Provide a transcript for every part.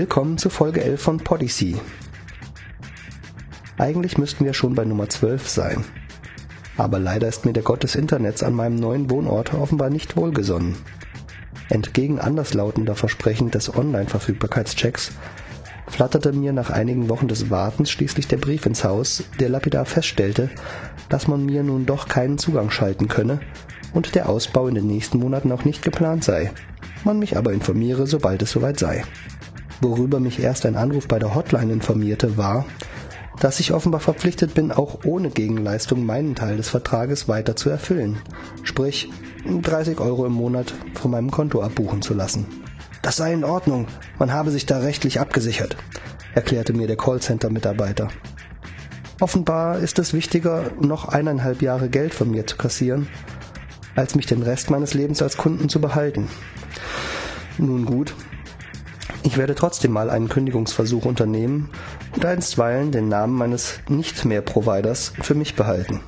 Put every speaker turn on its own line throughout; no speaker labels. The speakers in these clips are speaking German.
Willkommen zu Folge 11 von Podyssey. Eigentlich müssten wir schon bei Nummer 12 sein. Aber leider ist mir der Gott des Internets an meinem neuen Wohnort offenbar nicht wohlgesonnen. Entgegen anderslautender Versprechen des Online-Verfügbarkeitschecks flatterte mir nach einigen Wochen des Wartens schließlich der Brief ins Haus, der lapidar feststellte, dass man mir nun doch keinen Zugang schalten könne und der Ausbau in den nächsten Monaten auch nicht geplant sei, man mich aber informiere, sobald es soweit sei. Worüber mich erst ein Anruf bei der Hotline informierte, war, dass ich offenbar verpflichtet bin, auch ohne Gegenleistung meinen Teil des Vertrages weiter zu erfüllen, sprich 30 Euro im Monat von meinem Konto abbuchen zu lassen. Das sei in Ordnung, man habe sich da rechtlich abgesichert, erklärte mir der Callcenter-Mitarbeiter. Offenbar ist es wichtiger, noch eineinhalb Jahre Geld von mir zu kassieren, als mich den Rest meines Lebens als Kunden zu behalten. Nun gut, ich werde trotzdem mal einen Kündigungsversuch unternehmen und einstweilen den Namen meines nicht mehr Providers für mich behalten.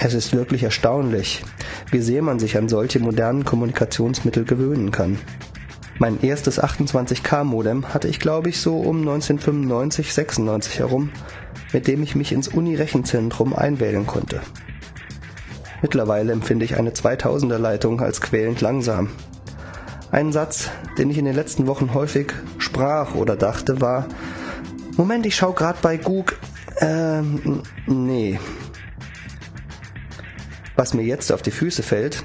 Es ist wirklich erstaunlich, wie sehr man sich an solche modernen Kommunikationsmittel gewöhnen kann. Mein erstes 28K-Modem hatte ich, glaube ich, so um 1995, 96 herum, mit dem ich mich ins Uni-Rechenzentrum einwählen konnte. Mittlerweile empfinde ich eine 2000er Leitung als quälend langsam. Ein Satz, den ich in den letzten Wochen häufig sprach oder dachte, war, Moment, ich schau grad bei Google. Ähm, nee. Was mir jetzt auf die Füße fällt,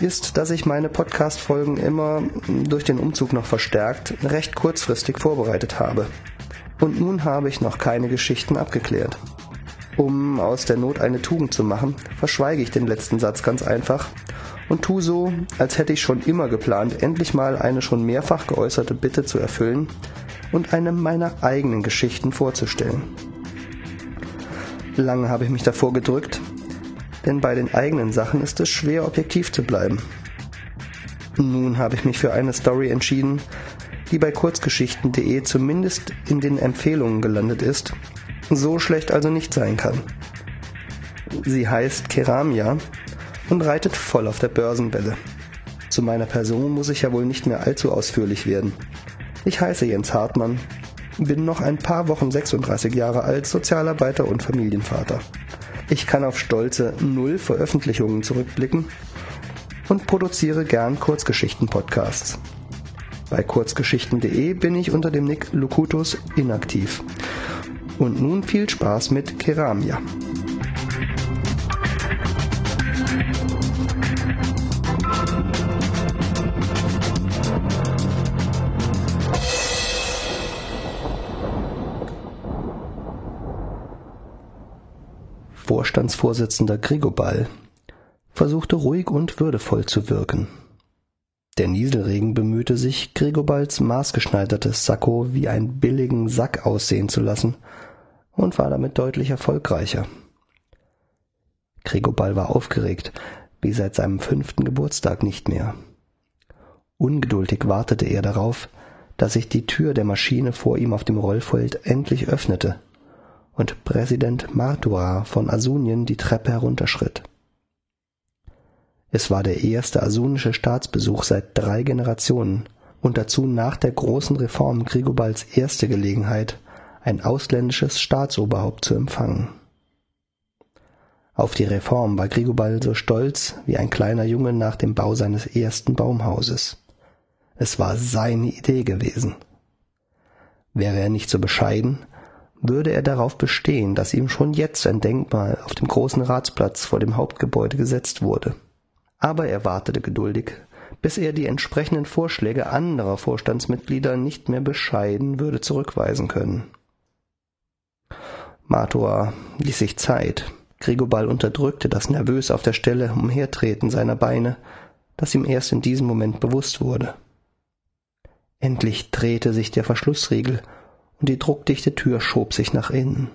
ist, dass ich meine Podcast-Folgen immer durch den Umzug noch verstärkt recht kurzfristig vorbereitet habe. Und nun habe ich noch keine Geschichten abgeklärt. Um aus der Not eine Tugend zu machen, verschweige ich den letzten Satz ganz einfach und tu so, als hätte ich schon immer geplant, endlich mal eine schon mehrfach geäußerte Bitte zu erfüllen und eine meiner eigenen Geschichten vorzustellen. Lange habe ich mich davor gedrückt, denn bei den eigenen Sachen ist es schwer, objektiv zu bleiben. Nun habe ich mich für eine Story entschieden, die bei kurzgeschichten.de zumindest in den Empfehlungen gelandet ist, so schlecht also nicht sein kann. Sie heißt Keramia und reitet voll auf der Börsenwelle. Zu meiner Person muss ich ja wohl nicht mehr allzu ausführlich werden. Ich heiße Jens Hartmann, bin noch ein paar Wochen 36 Jahre alt, Sozialarbeiter und Familienvater. Ich kann auf stolze null Veröffentlichungen zurückblicken und produziere gern Kurzgeschichten-Podcasts. Bei kurzgeschichten.de bin ich unter dem Nick Locutus inaktiv. Und nun viel Spaß mit Keramia. Vorstandsvorsitzender Grigobal versuchte ruhig und würdevoll zu wirken. Der Nieselregen bemühte sich, Grigobals maßgeschneidertes Sakko wie einen billigen Sack aussehen zu lassen und war damit deutlich erfolgreicher. Grigobal war aufgeregt, wie seit seinem fünften Geburtstag nicht mehr. Ungeduldig wartete er darauf, dass sich die Tür der Maschine vor ihm auf dem Rollfeld endlich öffnete und Präsident Martua von Asunien die Treppe herunterschritt. Es war der erste asunische Staatsbesuch seit drei Generationen und dazu nach der großen Reform Grigobals erste Gelegenheit, ein ausländisches Staatsoberhaupt zu empfangen. Auf die Reform war Grigobal so stolz wie ein kleiner Junge nach dem Bau seines ersten Baumhauses. Es war seine Idee gewesen. Wäre er nicht so bescheiden, würde er darauf bestehen, dass ihm schon jetzt ein Denkmal auf dem großen Ratsplatz vor dem Hauptgebäude gesetzt wurde. Aber er wartete geduldig, bis er die entsprechenden Vorschläge anderer Vorstandsmitglieder nicht mehr bescheiden würde zurückweisen können. Matua ließ sich Zeit. Grigobal unterdrückte das nervös auf der Stelle Umhertreten seiner Beine, das ihm erst in diesem Moment bewusst wurde. Endlich drehte sich der Verschlussriegel und die druckdichte Tür schob sich nach innen.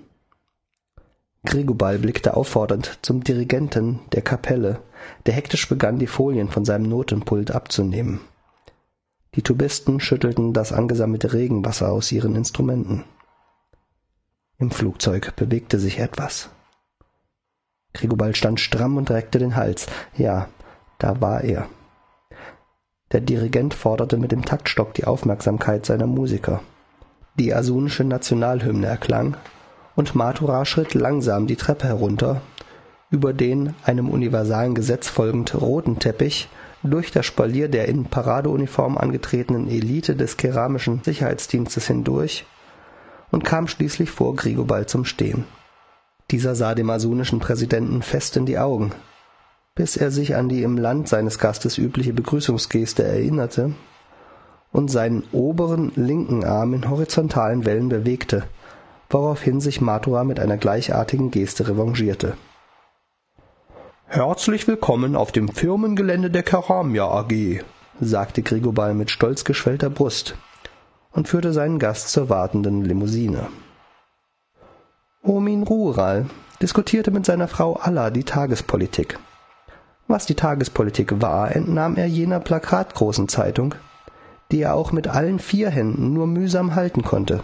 Grigobal blickte auffordernd zum Dirigenten der Kapelle, der hektisch begann, die Folien von seinem Notenpult abzunehmen. Die Tubisten schüttelten das angesammelte Regenwasser aus ihren Instrumenten. Im Flugzeug bewegte sich etwas. Grigobal stand stramm und reckte den Hals. Ja, da war er. Der Dirigent forderte mit dem Taktstock die Aufmerksamkeit seiner Musiker. Die asunische Nationalhymne erklang, und Mathura schritt langsam die Treppe herunter, über den, einem universalen Gesetz folgend, roten Teppich, durch das Spalier der in Paradeuniform angetretenen Elite des keramischen Sicherheitsdienstes hindurch und kam schließlich vor Grigobald zum Stehen. Dieser sah dem asunischen Präsidenten fest in die Augen, bis er sich an die im Land seines Gastes übliche Begrüßungsgeste erinnerte und seinen oberen linken Arm in horizontalen Wellen bewegte, woraufhin sich Mathura mit einer gleichartigen Geste revanchierte. Herzlich willkommen auf dem Firmengelände der Keramia AG, sagte Grigobal mit stolz geschwellter Brust und führte seinen Gast zur wartenden Limousine. Omin Rural diskutierte mit seiner Frau Alla die Tagespolitik. Was die Tagespolitik war, entnahm er jener plakatgroßen Zeitung, die er auch mit allen vier Händen nur mühsam halten konnte.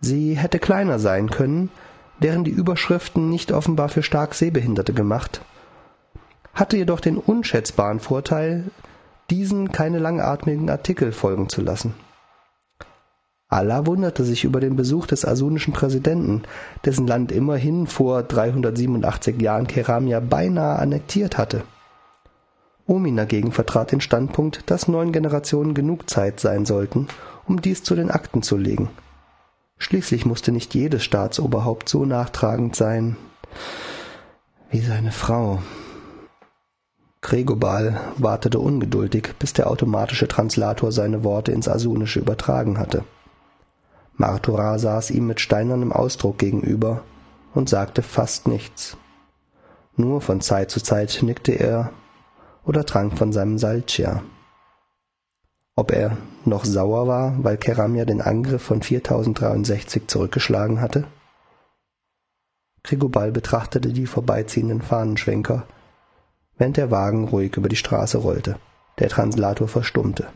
Sie hätte kleiner sein können, wären die Überschriften nicht offenbar für stark Sehbehinderte gemacht, hatte jedoch den unschätzbaren Vorteil, diesen keine langatmigen Artikel folgen zu lassen. Allah wunderte sich über den Besuch des asunischen Präsidenten, dessen Land immerhin vor 387 Jahren Keramia beinahe annektiert hatte. Omin dagegen vertrat den Standpunkt, dass neun Generationen genug Zeit sein sollten, um dies zu den Akten zu legen. Schließlich musste nicht jedes Staatsoberhaupt so nachtragend sein wie seine Frau. Gregobal wartete ungeduldig, bis der automatische Translator seine Worte ins Asunische übertragen hatte. Martura saß ihm mit steinernem Ausdruck gegenüber und sagte fast nichts. Nur von Zeit zu Zeit nickte er oder trank von seinem Salcia. Ob er noch sauer war, weil Keramia den Angriff von 4063 zurückgeschlagen hatte? Krigobal betrachtete die vorbeiziehenden Fahnenschwenker, während der Wagen ruhig über die Straße rollte. Der Translator verstummte.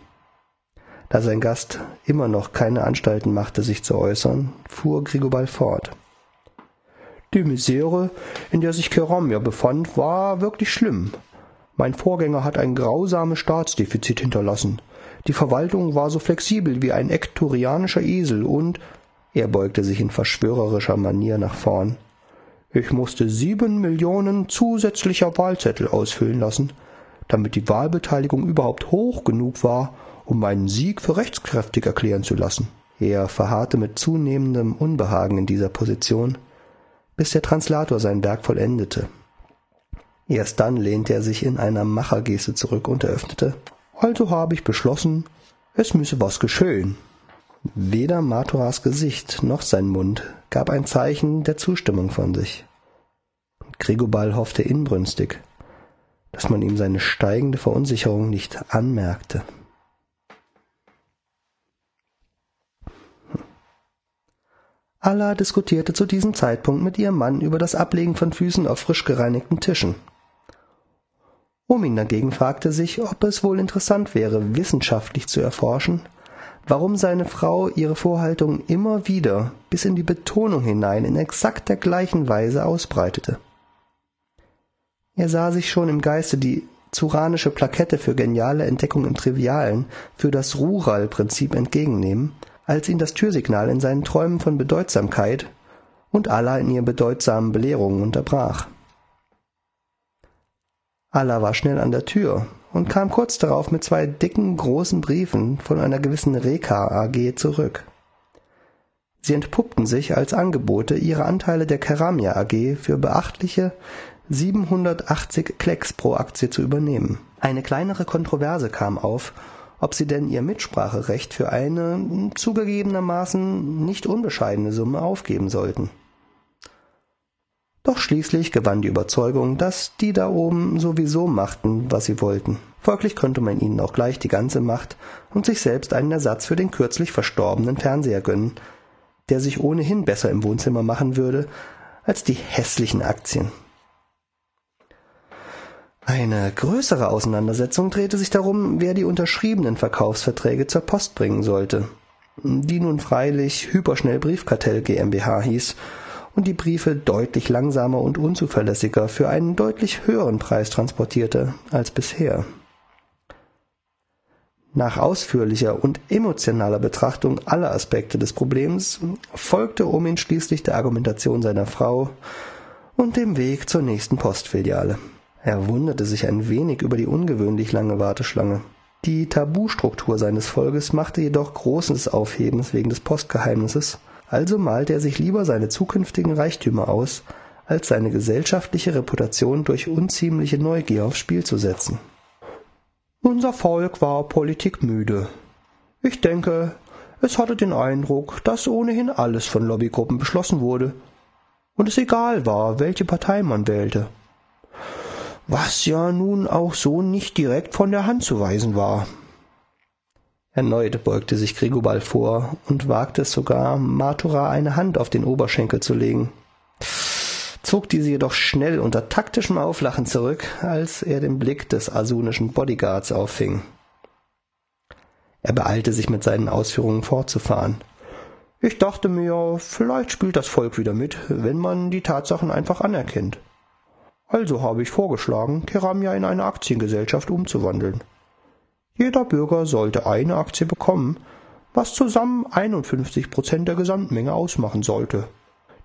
Da sein Gast immer noch keine Anstalten machte, sich zu äußern, fuhr Grigobal fort. Die Misere, in der sich Keramia befand, war wirklich schlimm. Mein Vorgänger hat ein grausames Staatsdefizit hinterlassen. Die Verwaltung war so flexibel wie ein ektorianischer Esel und er beugte sich in verschwörerischer Manier nach vorn. Ich musste sieben Millionen zusätzlicher Wahlzettel ausfüllen lassen, damit die Wahlbeteiligung überhaupt hoch genug war, um meinen Sieg für rechtskräftig erklären zu lassen. Er verharrte mit zunehmendem Unbehagen in dieser Position, bis der Translator sein Werk vollendete. Erst dann lehnte er sich in einer Machergeste zurück und eröffnete Also habe ich beschlossen, es müsse was geschehen. Weder Maturas Gesicht noch sein Mund gab ein Zeichen der Zustimmung von sich. Grigobal hoffte inbrünstig, dass man ihm seine steigende Verunsicherung nicht anmerkte. Allah diskutierte zu diesem Zeitpunkt mit ihrem Mann über das Ablegen von Füßen auf frisch gereinigten Tischen. Omin dagegen fragte sich, ob es wohl interessant wäre, wissenschaftlich zu erforschen, warum seine Frau ihre Vorhaltung immer wieder bis in die Betonung hinein in exakt der gleichen Weise ausbreitete. Er sah sich schon im Geiste die zuranische Plakette für geniale Entdeckung im Trivialen für das Rural-Prinzip entgegennehmen als ihn das Türsignal in seinen Träumen von Bedeutsamkeit und Allah in ihr bedeutsamen Belehrungen unterbrach. Allah war schnell an der Tür und kam kurz darauf mit zwei dicken, großen Briefen von einer gewissen Reka AG zurück. Sie entpuppten sich als Angebote, ihre Anteile der Keramia AG für beachtliche 780 Klecks pro Aktie zu übernehmen. Eine kleinere Kontroverse kam auf ob sie denn ihr Mitspracherecht für eine zugegebenermaßen nicht unbescheidene Summe aufgeben sollten. Doch schließlich gewann die Überzeugung, dass die da oben sowieso machten, was sie wollten. Folglich konnte man ihnen auch gleich die ganze Macht und sich selbst einen Ersatz für den kürzlich verstorbenen Fernseher gönnen, der sich ohnehin besser im Wohnzimmer machen würde als die hässlichen Aktien. Eine größere Auseinandersetzung drehte sich darum, wer die unterschriebenen Verkaufsverträge zur Post bringen sollte, die nun freilich Hyperschnell Briefkartell GmbH hieß und die Briefe deutlich langsamer und unzuverlässiger für einen deutlich höheren Preis transportierte als bisher. Nach ausführlicher und emotionaler Betrachtung aller Aspekte des Problems folgte Omin schließlich der Argumentation seiner Frau und dem Weg zur nächsten Postfiliale. Er wunderte sich ein wenig über die ungewöhnlich lange Warteschlange. Die Tabustruktur seines Volkes machte jedoch großes Aufhebens wegen des Postgeheimnisses, also malte er sich lieber seine zukünftigen Reichtümer aus, als seine gesellschaftliche Reputation durch unziemliche Neugier aufs Spiel zu setzen. Unser Volk war politikmüde. Ich denke, es hatte den Eindruck, dass ohnehin alles von Lobbygruppen beschlossen wurde und es egal war, welche Partei man wählte. Was ja nun auch so nicht direkt von der Hand zu weisen war. Erneut beugte sich Grigobal vor und wagte es sogar, Matura eine Hand auf den Oberschenkel zu legen zog diese jedoch schnell unter taktischem Auflachen zurück, als er den Blick des asunischen Bodyguards auffing. Er beeilte sich mit seinen Ausführungen fortzufahren. Ich dachte mir, vielleicht spielt das Volk wieder mit, wenn man die Tatsachen einfach anerkennt. Also habe ich vorgeschlagen, Keramia in eine Aktiengesellschaft umzuwandeln. Jeder Bürger sollte eine Aktie bekommen, was zusammen 51 Prozent der Gesamtmenge ausmachen sollte.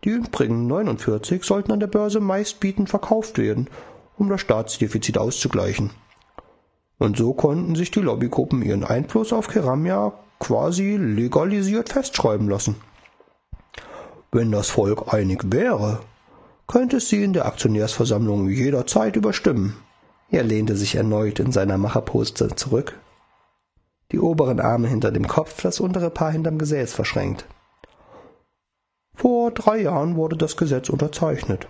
Die übrigen 49 sollten an der Börse meistbietend verkauft werden, um das Staatsdefizit auszugleichen. Und so konnten sich die Lobbygruppen ihren Einfluss auf Keramia quasi legalisiert festschreiben lassen. Wenn das Volk einig wäre, könnte es sie in der Aktionärsversammlung jederzeit überstimmen. Er lehnte sich erneut in seiner Macherposte zurück, die oberen Arme hinter dem Kopf, das untere Paar hinterm Gesäß verschränkt. Vor drei Jahren wurde das Gesetz unterzeichnet.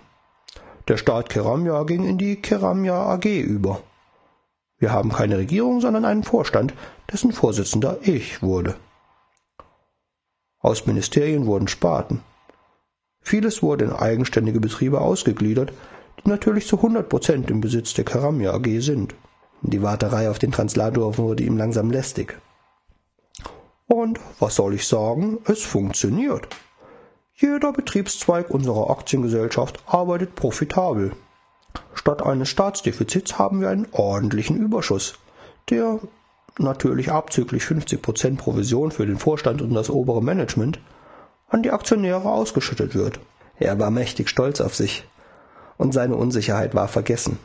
Der Staat Keramja ging in die Keramja AG über. Wir haben keine Regierung, sondern einen Vorstand, dessen Vorsitzender ich wurde. Aus Ministerien wurden Sparten. Vieles wurde in eigenständige Betriebe ausgegliedert, natürlich zu 100 Prozent im Besitz der Keramja AG sind. Die Warterei auf den Translator wurde ihm langsam lästig. Und was soll ich sagen? Es funktioniert. Jeder Betriebszweig unserer Aktiengesellschaft arbeitet profitabel. Statt eines Staatsdefizits haben wir einen ordentlichen Überschuss, der natürlich abzüglich 50% Provision für den Vorstand und das obere Management an die Aktionäre ausgeschüttet wird. Er war mächtig stolz auf sich und seine Unsicherheit war vergessen.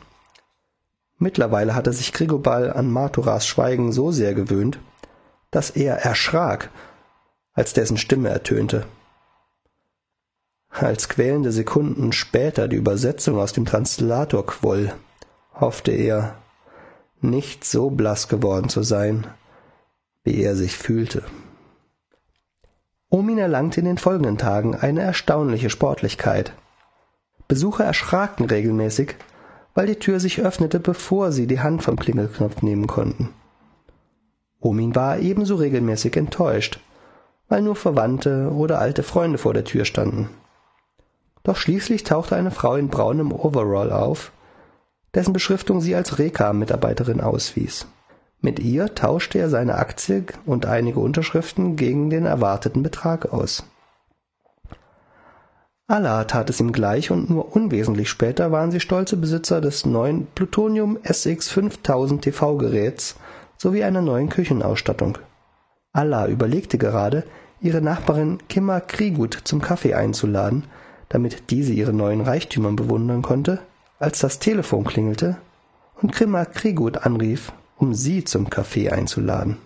Mittlerweile hatte sich Grigobal an Maturas Schweigen so sehr gewöhnt, dass er erschrak, als dessen Stimme ertönte. Als quälende Sekunden später die Übersetzung aus dem Translator quoll, hoffte er, nicht so blass geworden zu sein, wie er sich fühlte. Omin erlangte in den folgenden Tagen eine erstaunliche Sportlichkeit. Besucher erschraken regelmäßig, weil die Tür sich öffnete, bevor sie die Hand vom Klingelknopf nehmen konnten. Omin war ebenso regelmäßig enttäuscht, weil nur Verwandte oder alte Freunde vor der Tür standen. Doch schließlich tauchte eine Frau in braunem Overall auf, dessen Beschriftung sie als Reka-Mitarbeiterin auswies. Mit ihr tauschte er seine Aktie und einige Unterschriften gegen den erwarteten Betrag aus. Allah tat es ihm gleich und nur unwesentlich später waren sie stolze Besitzer des neuen Plutonium SX 5000 TV-Geräts sowie einer neuen Küchenausstattung. Allah überlegte gerade, ihre Nachbarin Kimma Kriegut zum Kaffee einzuladen, damit diese ihre neuen Reichtümer bewundern konnte, als das Telefon klingelte und Grimma Krigut anrief, um sie zum Kaffee einzuladen.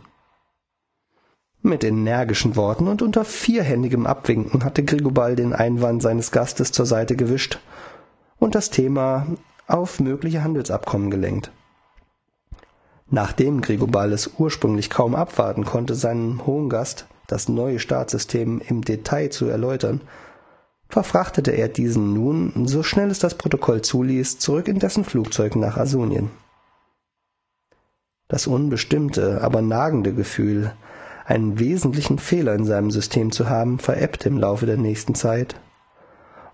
Mit energischen Worten und unter vierhändigem Abwinken hatte Grigobal den Einwand seines Gastes zur Seite gewischt und das Thema auf mögliche Handelsabkommen gelenkt. Nachdem Grigobal es ursprünglich kaum abwarten konnte, seinem hohen Gast das neue Staatssystem im Detail zu erläutern, verfrachtete er diesen nun, so schnell es das Protokoll zuließ, zurück in dessen Flugzeug nach Asunien. Das unbestimmte, aber nagende Gefühl, einen wesentlichen Fehler in seinem System zu haben, verebbte im Laufe der nächsten Zeit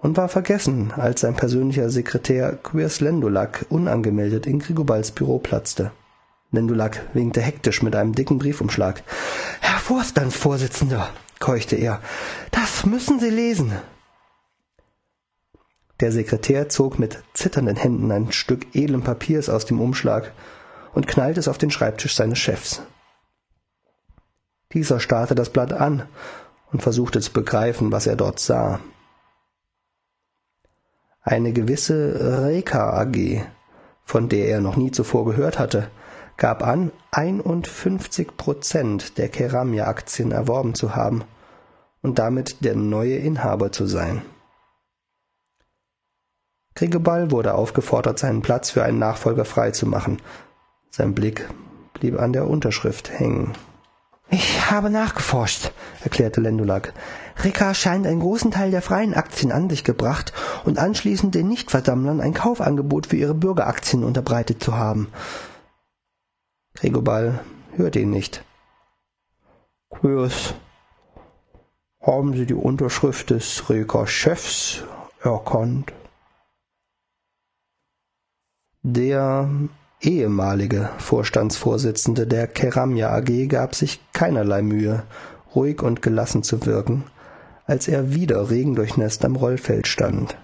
und war vergessen, als sein persönlicher Sekretär Quirs Lendulak unangemeldet in Grigobals Büro platzte. Lendulak winkte hektisch mit einem dicken Briefumschlag. Herr Vorstandsvorsitzender, keuchte er, das müssen Sie lesen. Der Sekretär zog mit zitternden Händen ein Stück edlen Papiers aus dem Umschlag und knallte es auf den Schreibtisch seines Chefs. Dieser starrte das Blatt an und versuchte zu begreifen, was er dort sah. Eine gewisse Reka AG, von der er noch nie zuvor gehört hatte, gab an, 51 Prozent der Keramia-Aktien erworben zu haben und damit der neue Inhaber zu sein. Kriegeball wurde aufgefordert, seinen Platz für einen Nachfolger freizumachen. Sein Blick blieb an der Unterschrift hängen.
Ich habe nachgeforscht, erklärte Lendulak. Rika scheint einen großen Teil der freien Aktien an sich gebracht und anschließend den Nichtversammlern ein Kaufangebot für ihre Bürgeraktien unterbreitet zu haben.
Rigobal hörte ihn nicht.
Quirs, haben Sie die Unterschrift des Reka-Chefs erkannt?
Der ehemalige Vorstandsvorsitzende der Keramia AG gab sich keinerlei Mühe, ruhig und gelassen zu wirken, als er wieder regendurchnässt am Rollfeld stand.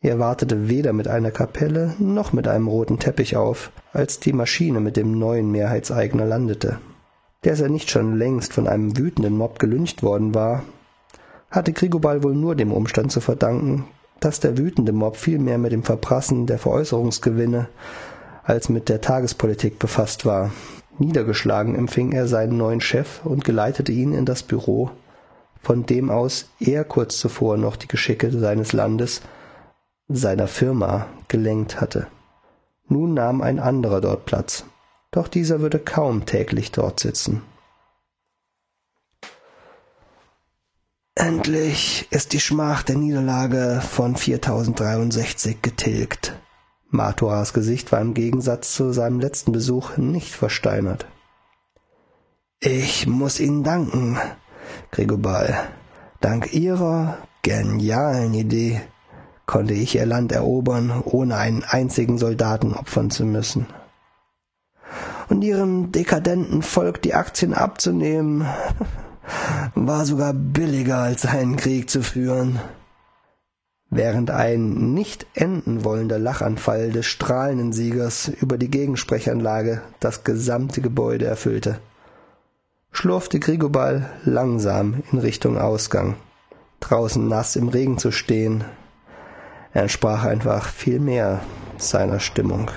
Er wartete weder mit einer Kapelle noch mit einem roten Teppich auf, als die Maschine mit dem neuen Mehrheitseigner landete. Dass er nicht schon längst von einem wütenden Mob gelyncht worden war, hatte Grigobal wohl nur dem Umstand zu verdanken, dass der wütende Mob viel mehr mit dem Verprassen der Veräußerungsgewinne als mit der Tagespolitik befasst war. Niedergeschlagen empfing er seinen neuen Chef und geleitete ihn in das Büro, von dem aus er kurz zuvor noch die Geschicke seines Landes, seiner Firma, gelenkt hatte. Nun nahm ein anderer dort Platz, doch dieser würde kaum täglich dort sitzen. Endlich ist die Schmach der Niederlage von 4063 getilgt. Matoras Gesicht war im Gegensatz zu seinem letzten Besuch nicht versteinert. Ich muss Ihnen danken, Grigobal. Dank Ihrer genialen Idee konnte ich Ihr Land erobern, ohne einen einzigen Soldaten opfern zu müssen. Und Ihrem dekadenten Volk die Aktien abzunehmen, war sogar billiger als einen Krieg zu führen. Während ein nicht enden wollender Lachanfall des strahlenden Siegers über die Gegensprechanlage das gesamte Gebäude erfüllte, schlurfte Grigobal langsam in Richtung Ausgang. Draußen nass im Regen zu stehen, entsprach einfach viel mehr seiner Stimmung.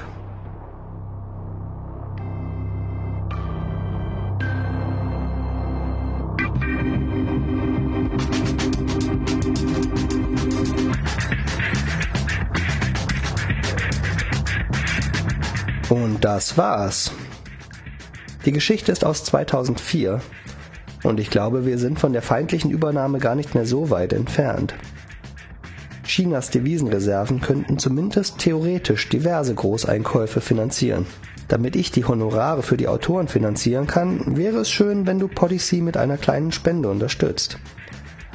Das war's. Die Geschichte ist aus 2004 und ich glaube, wir sind von der feindlichen Übernahme gar nicht mehr so weit entfernt. Chinas Devisenreserven könnten zumindest theoretisch diverse Großeinkäufe finanzieren. Damit ich die Honorare für die Autoren finanzieren kann, wäre es schön, wenn du Podyssey mit einer kleinen Spende unterstützt.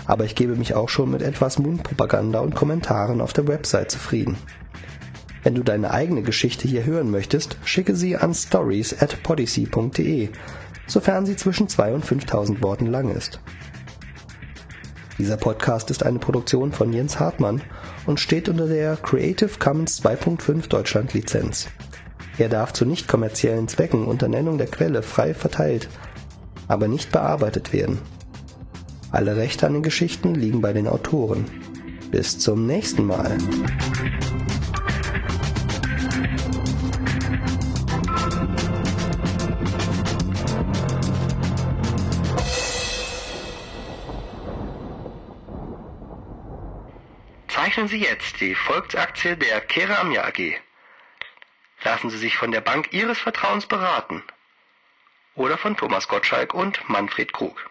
Aber ich gebe mich auch schon mit etwas Mundpropaganda und Kommentaren auf der Website zufrieden. Wenn du deine eigene Geschichte hier hören möchtest, schicke sie an stories at podyssey.de, sofern sie zwischen 2 und 5000 Worten lang ist. Dieser Podcast ist eine Produktion von Jens Hartmann und steht unter der Creative Commons 2.5 Deutschland Lizenz. Er darf zu nicht kommerziellen Zwecken unter Nennung der Quelle frei verteilt, aber nicht bearbeitet werden. Alle Rechte an den Geschichten liegen bei den Autoren. Bis zum nächsten Mal.
Zeichnen Sie jetzt die Volksaktie der Keramia AG. Lassen Sie sich von der Bank Ihres Vertrauens beraten. Oder von Thomas Gottschalk und Manfred Krug.